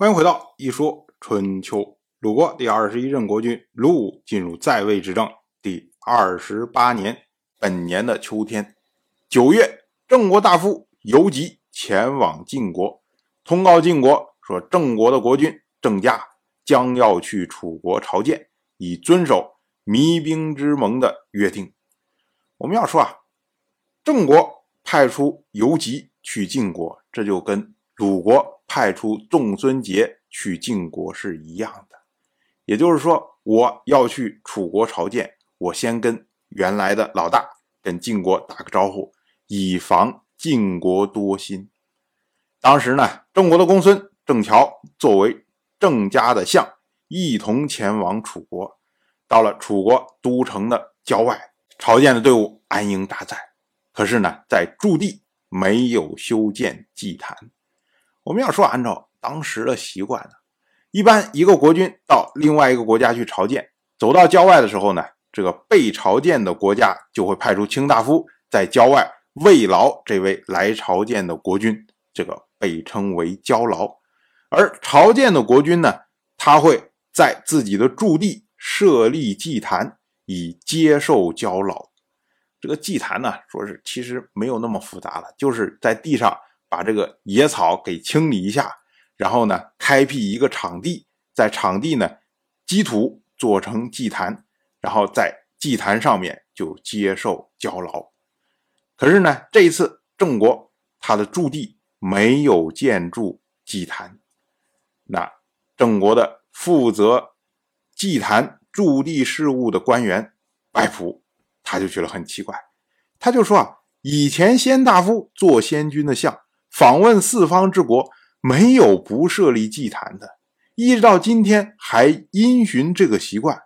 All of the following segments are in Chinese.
欢迎回到《一说春秋》。鲁国第二十一任国君鲁武进入在位执政第二十八年，本年的秋天九月，郑国大夫游吉前往晋国，通告晋国说，郑国的国君郑家将要去楚国朝见，以遵守弭兵之盟的约定。我们要说啊，郑国派出游吉去晋国，这就跟鲁国派出仲孙杰去晋国是一样的。也就是说，我要去楚国朝见，我先跟原来的老大跟晋国打个招呼，以防晋国多心。当时呢，郑国的公孙郑乔作为郑家的相，一同前往楚国，到了楚国都城的郊外。朝见的队伍安营扎寨，可是呢，在驻地没有修建祭坛。我们要说，按照当时的习惯呢，一般一个国君到另外一个国家去朝见，走到郊外的时候呢，这个被朝见的国家就会派出卿大夫在郊外慰劳这位来朝见的国君，这个被称为交劳。而朝见的国君呢，他会在自己的驻地设立祭坛。以接受交劳，这个祭坛呢，说是其实没有那么复杂了，就是在地上把这个野草给清理一下，然后呢，开辟一个场地，在场地呢积土做成祭坛，然后在祭坛上面就接受交劳。可是呢，这一次郑国他的驻地没有建筑祭坛，那郑国的负责祭坛。驻地事务的官员白朴，他就觉得很奇怪，他就说啊，以前先大夫做先君的像，访问四方之国，没有不设立祭坛的，一直到今天还因循这个习惯。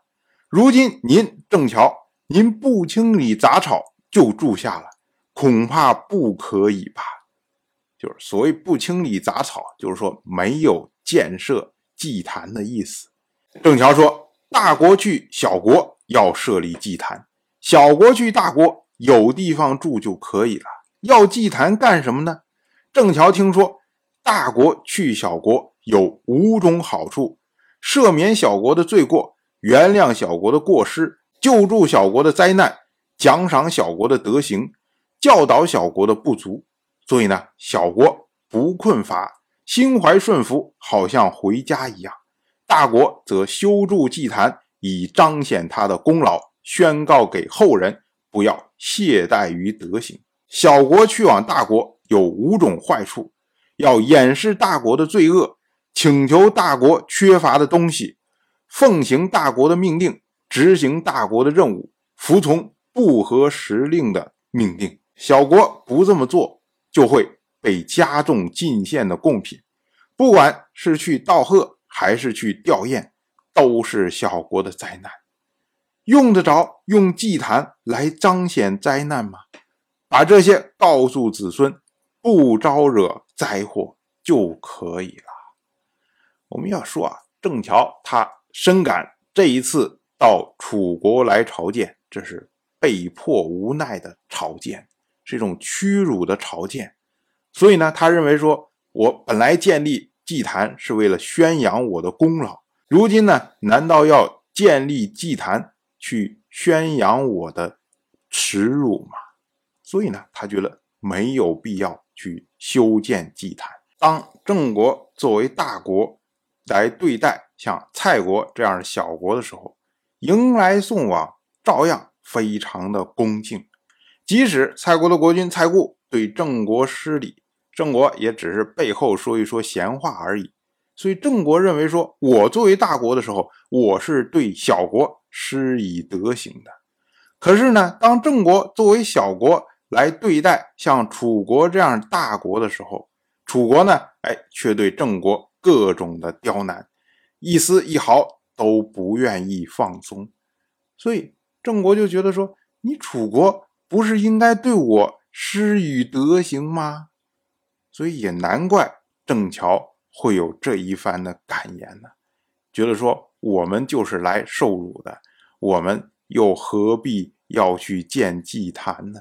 如今您郑乔，您不清理杂草就住下了，恐怕不可以吧？就是所谓不清理杂草，就是说没有建设祭坛的意思。郑乔说。大国去小国要设立祭坛，小国去大国有地方住就可以了。要祭坛干什么呢？郑桥听说大国去小国有五种好处：赦免小国的罪过，原谅小国的过失，救助小国的灾难，奖赏小国的德行，教导小国的不足。所以呢，小国不困乏，心怀顺服，好像回家一样。大国则修筑祭坛，以彰显他的功劳，宣告给后人不要懈怠于德行。小国去往大国有五种坏处：要掩饰大国的罪恶，请求大国缺乏的东西，奉行大国的命令，执行大国的任务，服从不合时令的命令。小国不这么做，就会被加重进献的贡品，不管是去道贺。还是去吊唁，都是小国的灾难。用得着用祭坛来彰显灾难吗？把这些告诉子孙，不招惹灾祸就可以了。我们要说啊，郑乔他深感这一次到楚国来朝见，这是被迫无奈的朝见，是一种屈辱的朝见。所以呢，他认为说，我本来建立。祭坛是为了宣扬我的功劳，如今呢，难道要建立祭坛去宣扬我的耻辱吗？所以呢，他觉得没有必要去修建祭坛。当郑国作为大国来对待像蔡国这样的小国的时候，迎来送往照样非常的恭敬，即使蔡国的国君蔡固对郑国失礼。郑国也只是背后说一说闲话而已，所以郑国认为说，我作为大国的时候，我是对小国施以德行的。可是呢，当郑国作为小国来对待像楚国这样大国的时候，楚国呢，哎，却对郑国各种的刁难，一丝一毫都不愿意放松。所以郑国就觉得说，你楚国不是应该对我施以德行吗？所以也难怪郑乔会有这一番的感言呢，觉得说我们就是来受辱的，我们又何必要去建祭坛呢？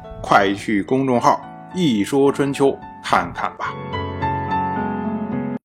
快去公众号“一说春秋”看看吧。